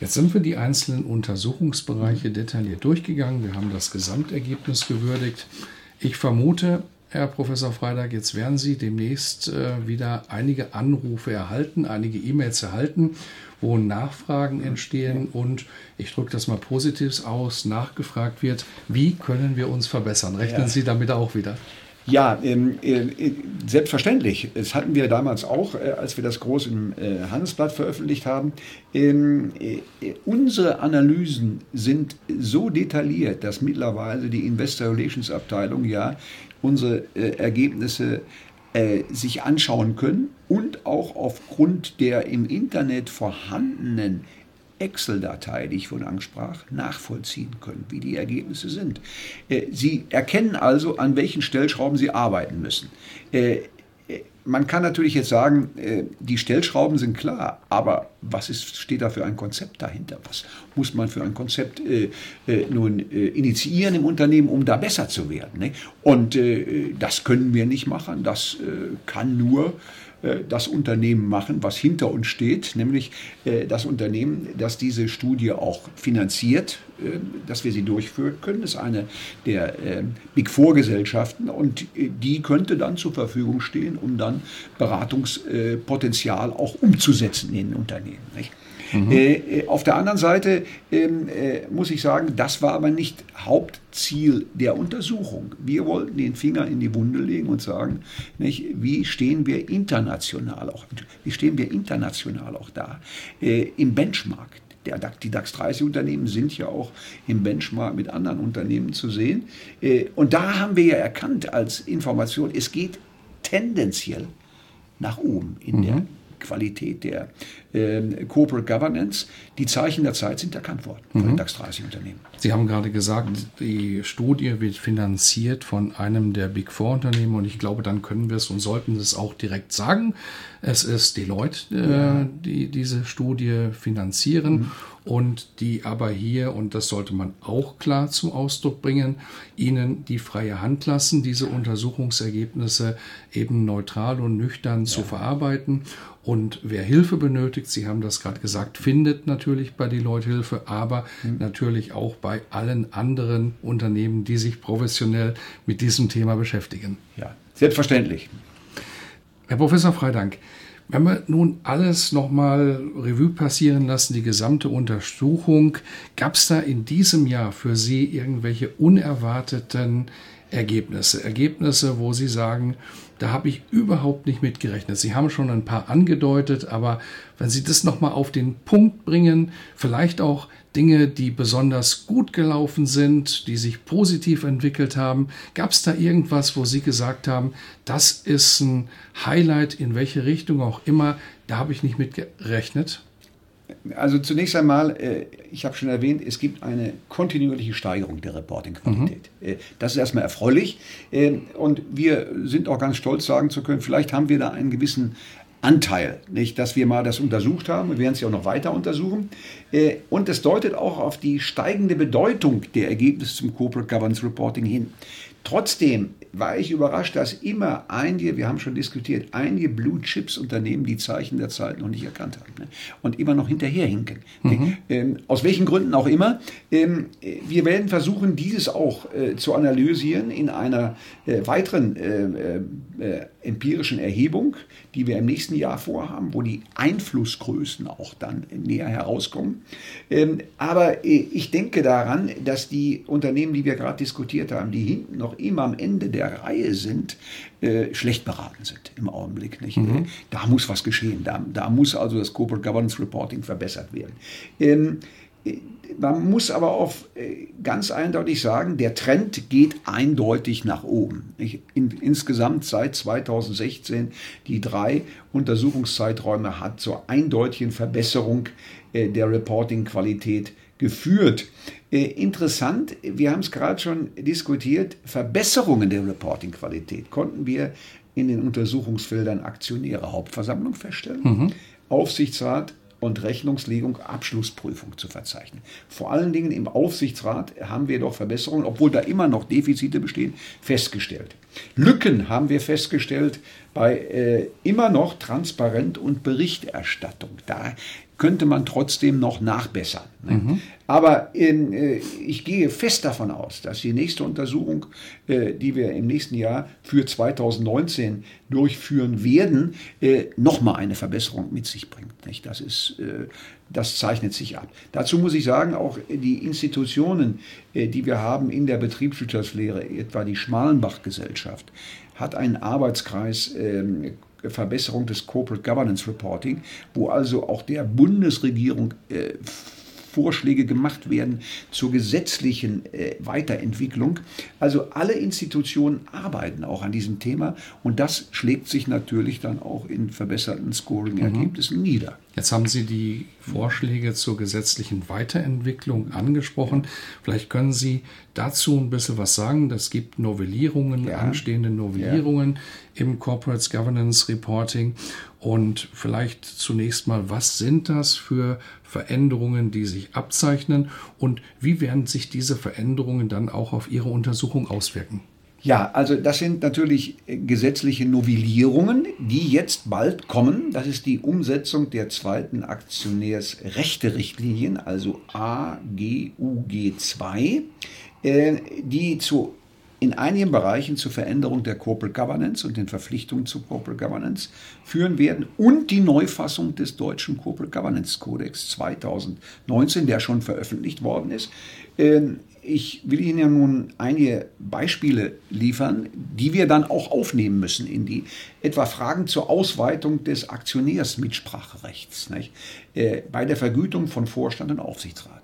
Jetzt sind wir die einzelnen Untersuchungsbereiche detailliert durchgegangen. Wir haben das Gesamtergebnis gewürdigt. Ich vermute, Herr Professor Freitag, jetzt werden Sie demnächst äh, wieder einige Anrufe erhalten, einige E-Mails erhalten, wo Nachfragen entstehen und ich drücke das mal positiv aus, nachgefragt wird, wie können wir uns verbessern? Rechnen ja. Sie damit auch wieder? Ja, ähm, äh, selbstverständlich. Das hatten wir damals auch, äh, als wir das groß im äh, Handelsblatt veröffentlicht haben. Ähm, äh, unsere Analysen sind so detailliert, dass mittlerweile die Investor Relations Abteilung ja unsere äh, Ergebnisse äh, sich anschauen können und auch aufgrund der im Internet vorhandenen Excel-Datei, die ich vorhin ansprach, nachvollziehen können, wie die Ergebnisse sind. Äh, Sie erkennen also, an welchen Stellschrauben Sie arbeiten müssen. Äh, äh, man kann natürlich jetzt sagen, die Stellschrauben sind klar, aber was ist, steht da für ein Konzept dahinter? Was muss man für ein Konzept nun initiieren im Unternehmen, um da besser zu werden? Ne? Und das können wir nicht machen. Das kann nur äh, das Unternehmen machen, was hinter uns steht, nämlich äh, das Unternehmen, das diese Studie auch finanziert, äh, dass wir sie durchführen können. Das ist eine der Big Four Gesellschaften und die könnte dann zur Verfügung stehen, um dann Beratungspotenzial auch umzusetzen in den Unternehmen. Nicht? Mhm. Äh, äh, auf der anderen Seite ähm, äh, muss ich sagen, das war aber nicht Hauptziel der Untersuchung. Wir wollten den Finger in die Wunde legen und sagen, nicht, wie stehen wir international auch, wie stehen wir international auch da äh, im Benchmark. Der, die DAX 30 Unternehmen sind ja auch im Benchmark mit anderen Unternehmen zu sehen. Äh, und da haben wir ja erkannt als Information, es geht tendenziell nach oben in mhm. der Qualität der äh, Corporate Governance. Die Zeichen der Zeit sind erkannt worden von den mhm. DAX 30 Unternehmen. Sie haben gerade gesagt, die Studie wird finanziert von einem der Big Four Unternehmen und ich glaube, dann können wir es und sollten es auch direkt sagen. Es ist Deloitte, äh, ja. die diese Studie finanzieren. Mhm und die aber hier, und das sollte man auch klar zum Ausdruck bringen, ihnen die freie Hand lassen, diese Untersuchungsergebnisse eben neutral und nüchtern ja. zu verarbeiten. Und wer Hilfe benötigt, Sie haben das gerade gesagt, findet natürlich bei Deloitte Hilfe, aber mhm. natürlich auch bei allen anderen Unternehmen, die sich professionell mit diesem Thema beschäftigen. Ja, selbstverständlich. Herr Professor Freidank, wenn wir nun alles nochmal Revue passieren lassen, die gesamte Untersuchung, gab es da in diesem Jahr für Sie irgendwelche unerwarteten Ergebnisse? Ergebnisse, wo Sie sagen, da habe ich überhaupt nicht mitgerechnet. Sie haben schon ein paar angedeutet, aber wenn Sie das nochmal auf den Punkt bringen, vielleicht auch Dinge, die besonders gut gelaufen sind, die sich positiv entwickelt haben, gab es da irgendwas, wo Sie gesagt haben, das ist ein Highlight, in welche Richtung auch immer, da habe ich nicht mitgerechnet? Also zunächst einmal, äh, ich habe schon erwähnt, es gibt eine kontinuierliche Steigerung der Reporting-Qualität. Mhm. Äh, das ist erstmal erfreulich äh, und wir sind auch ganz stolz sagen zu können, vielleicht haben wir da einen gewissen Anteil, nicht, dass wir mal das untersucht haben. Wir werden es ja auch noch weiter untersuchen. Und es deutet auch auf die steigende Bedeutung der Ergebnisse zum Corporate Governance Reporting hin. Trotzdem war ich überrascht, dass immer einige, wir haben schon diskutiert, einige Blue Chips Unternehmen die Zeichen der Zeit noch nicht erkannt haben ne? und immer noch hinterherhinken. Mhm. Ähm, aus welchen Gründen auch immer. Ähm, wir werden versuchen, dieses auch äh, zu analysieren in einer äh, weiteren äh, äh, äh empirischen Erhebung, die wir im nächsten Jahr vorhaben, wo die Einflussgrößen auch dann näher herauskommen. Ähm, aber äh, ich denke daran, dass die Unternehmen, die wir gerade diskutiert haben, die hinten noch immer am Ende der Reihe sind, äh, schlecht beraten sind im Augenblick. Nicht? Mhm. Äh, da muss was geschehen. Da, da muss also das Corporate Governance Reporting verbessert werden. Ähm, man muss aber auch äh, ganz eindeutig sagen, der Trend geht eindeutig nach oben. In, insgesamt seit 2016 die drei Untersuchungszeiträume hat zur eindeutigen Verbesserung äh, der Reporting-Qualität geführt. Äh, interessant, wir haben es gerade schon diskutiert, Verbesserungen der Reporting-Qualität konnten wir in den Untersuchungsfeldern Aktionäre Hauptversammlung feststellen, mhm. Aufsichtsrat und Rechnungslegung Abschlussprüfung zu verzeichnen. Vor allen Dingen im Aufsichtsrat haben wir doch Verbesserungen, obwohl da immer noch Defizite bestehen, festgestellt. Lücken haben wir festgestellt bei äh, immer noch Transparent und Berichterstattung. Da könnte man trotzdem noch nachbessern. Ne? Mhm. Aber in, äh, ich gehe fest davon aus, dass die nächste Untersuchung, äh, die wir im nächsten Jahr für 2019 durchführen werden, äh, nochmal eine Verbesserung mit sich bringt. Nicht? Das, ist, äh, das zeichnet sich ab. Dazu muss ich sagen, auch die Institutionen, äh, die wir haben in der Betriebswirtschaftslehre, etwa die Schmalenbach-Gesellschaft, hat einen Arbeitskreis ähm, Verbesserung des Corporate Governance Reporting, wo also auch der Bundesregierung äh, Vorschläge gemacht werden zur gesetzlichen äh, Weiterentwicklung. Also alle Institutionen arbeiten auch an diesem Thema und das schlägt sich natürlich dann auch in verbesserten Scoring-Ergebnissen mhm. nieder. Jetzt haben Sie die Vorschläge zur gesetzlichen Weiterentwicklung angesprochen. Vielleicht können Sie dazu ein bisschen was sagen. Es gibt Novellierungen, ja. anstehende Novellierungen ja. im Corporate Governance Reporting. Und vielleicht zunächst mal, was sind das für Veränderungen, die sich abzeichnen und wie werden sich diese Veränderungen dann auch auf Ihre Untersuchung auswirken? Ja, also das sind natürlich gesetzliche Novellierungen, die jetzt bald kommen. Das ist die Umsetzung der zweiten Aktionärsrechte-Richtlinien, also AGUG 2, äh, die zu in einigen Bereichen zur Veränderung der Corporate Governance und den Verpflichtungen zu Corporate Governance führen werden und die Neufassung des deutschen Corporate Governance Codex 2019, der schon veröffentlicht worden ist. Ich will Ihnen ja nun einige Beispiele liefern, die wir dann auch aufnehmen müssen in die etwa Fragen zur Ausweitung des Aktionärsmitspracherechts nicht? Äh, bei der Vergütung von Vorstand und Aufsichtsrat.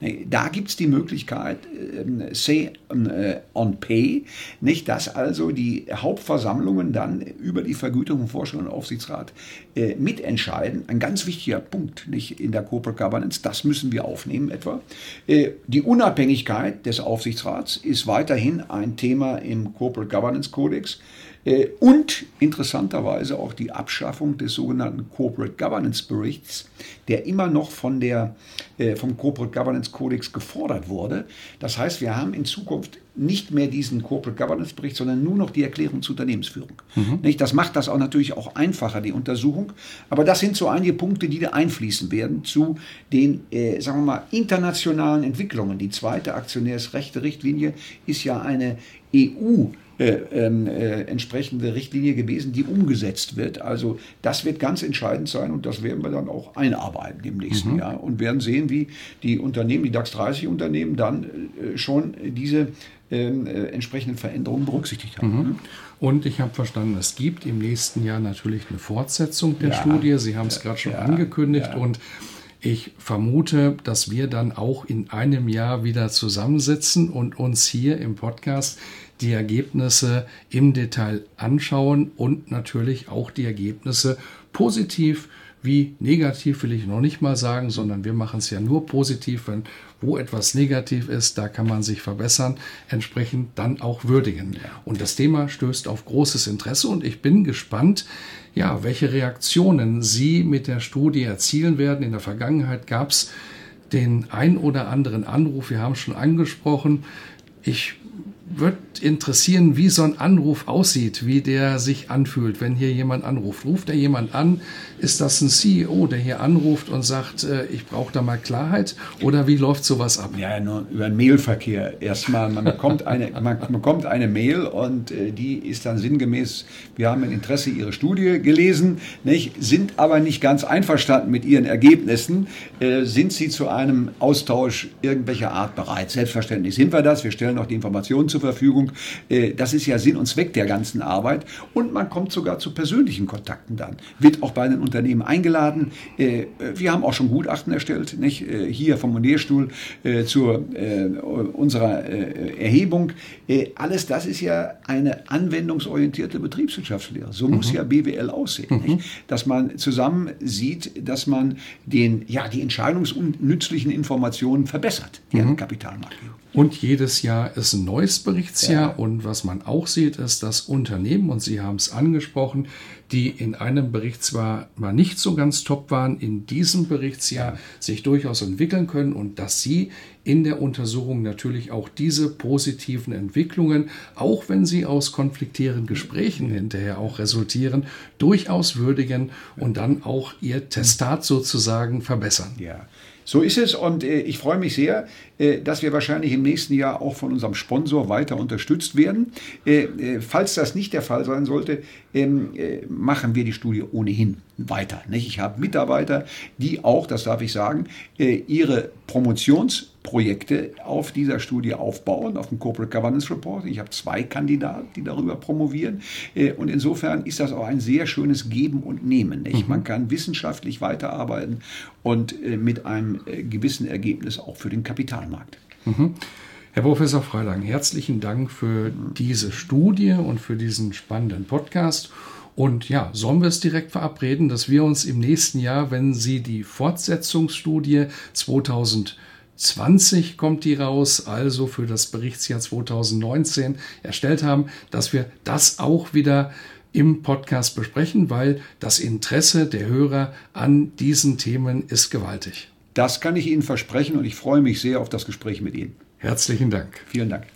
Da gibt es die Möglichkeit, äh, Say äh, on Pay, nicht, dass also die Hauptversammlungen dann über die Vergütung von Vorstand und Aufsichtsrat äh, mitentscheiden. Ein ganz wichtiger Punkt nicht, in der Corporate Governance, das müssen wir aufnehmen etwa. Äh, die Unabhängigkeit des Aufsichtsrats ist weiterhin ein Thema im Corporate Governance Codex. Äh, und interessanterweise auch die Abschaffung des sogenannten Corporate Governance Berichts, der immer noch von der, äh, vom Corporate Governance Codex gefordert wurde. Das heißt, wir haben in Zukunft nicht mehr diesen Corporate Governance Bericht, sondern nur noch die Erklärung zur Unternehmensführung. Mhm. Das macht das auch natürlich auch einfacher, die Untersuchung. Aber das sind so einige Punkte, die da einfließen werden zu den, äh, sagen wir mal, internationalen Entwicklungen. Die zweite Aktionärsrechte-Richtlinie ist ja eine EU- äh, ähm, äh, entsprechende Richtlinie gewesen, die umgesetzt wird. Also das wird ganz entscheidend sein und das werden wir dann auch einarbeiten im nächsten mhm. Jahr und werden sehen, wie die Unternehmen, die DAX 30 Unternehmen dann äh, schon diese ähm, äh, entsprechenden Veränderungen berücksichtigt haben. Mhm. Und ich habe verstanden, es gibt im nächsten Jahr natürlich eine Fortsetzung der ja, Studie. Sie haben es gerade schon ja, angekündigt ja. und ich vermute, dass wir dann auch in einem Jahr wieder zusammensitzen und uns hier im Podcast die Ergebnisse im Detail anschauen und natürlich auch die Ergebnisse positiv wie negativ will ich noch nicht mal sagen, sondern wir machen es ja nur positiv, wenn wo etwas negativ ist, da kann man sich verbessern, entsprechend dann auch würdigen. Und das Thema stößt auf großes Interesse und ich bin gespannt, ja, welche Reaktionen Sie mit der Studie erzielen werden. In der Vergangenheit gab es den ein oder anderen Anruf, wir haben es schon angesprochen. Ich würde interessieren, wie so ein Anruf aussieht, wie der sich anfühlt, wenn hier jemand anruft. Ruft er jemand an? Ist das ein CEO, der hier anruft und sagt, äh, ich brauche da mal Klarheit? Oder wie läuft sowas ab? Ja, nur über den Mailverkehr. Erstmal, man bekommt eine, man bekommt eine Mail und äh, die ist dann sinngemäß, wir haben ein Interesse Ihre Studie gelesen, nicht, sind aber nicht ganz einverstanden mit Ihren Ergebnissen. Äh, sind Sie zu einem Austausch irgendwelcher Art bereit? Selbstverständlich sind wir das. Wir stellen auch die Informationen zur Verfügung. Untersuchung. Äh, das ist ja Sinn und Zweck der ganzen Arbeit. Und man kommt sogar zu persönlichen Kontakten dann. Wird auch bei den Unternehmen eingeladen. Äh, wir haben auch schon Gutachten erstellt, nicht? Äh, hier vom Lehrstuhl zu unserer Erhebung. Alles das ist ja eine anwendungsorientierte Betriebswirtschaftslehre. So muss mhm. ja BWL aussehen. Mhm. Dass man zusammen sieht, dass man den, ja, die entscheidungsnützlichen Informationen verbessert, die mhm. an Kapitalmarkt. Und jedes Jahr ist ein neues Berichtsjahr. Ja. Und was man auch sieht, ist, dass Unternehmen, und Sie haben es angesprochen, die in einem Berichtsjahr mal nicht so ganz top waren, in diesem Berichtsjahr ja. sich durchaus entwickeln können und dass Sie in der Untersuchung natürlich auch diese positiven Entwicklungen, auch wenn sie aus konfliktären Gesprächen hinterher auch resultieren, durchaus würdigen und dann auch Ihr Testat sozusagen verbessern. Ja. So ist es und äh, ich freue mich sehr, äh, dass wir wahrscheinlich im nächsten Jahr auch von unserem Sponsor weiter unterstützt werden. Äh, falls das nicht der Fall sein sollte, ähm, äh, machen wir die Studie ohnehin weiter. Nicht? Ich habe Mitarbeiter, die auch, das darf ich sagen, äh, ihre Promotionsprojekte auf dieser Studie aufbauen, auf dem Corporate Governance Report. Ich habe zwei Kandidaten, die darüber promovieren. Äh, und insofern ist das auch ein sehr schönes Geben und Nehmen. Nicht? Mhm. Man kann wissenschaftlich weiterarbeiten und äh, mit einem gewissen Ergebnis auch für den Kapitalmarkt. Mhm. Herr Professor Freilang, herzlichen Dank für diese Studie und für diesen spannenden Podcast. Und ja, sollen wir es direkt verabreden, dass wir uns im nächsten Jahr, wenn Sie die Fortsetzungsstudie 2020 kommt die raus, also für das Berichtsjahr 2019 erstellt haben, dass wir das auch wieder im Podcast besprechen, weil das Interesse der Hörer an diesen Themen ist gewaltig. Das kann ich Ihnen versprechen und ich freue mich sehr auf das Gespräch mit Ihnen. Herzlichen Dank. Vielen Dank.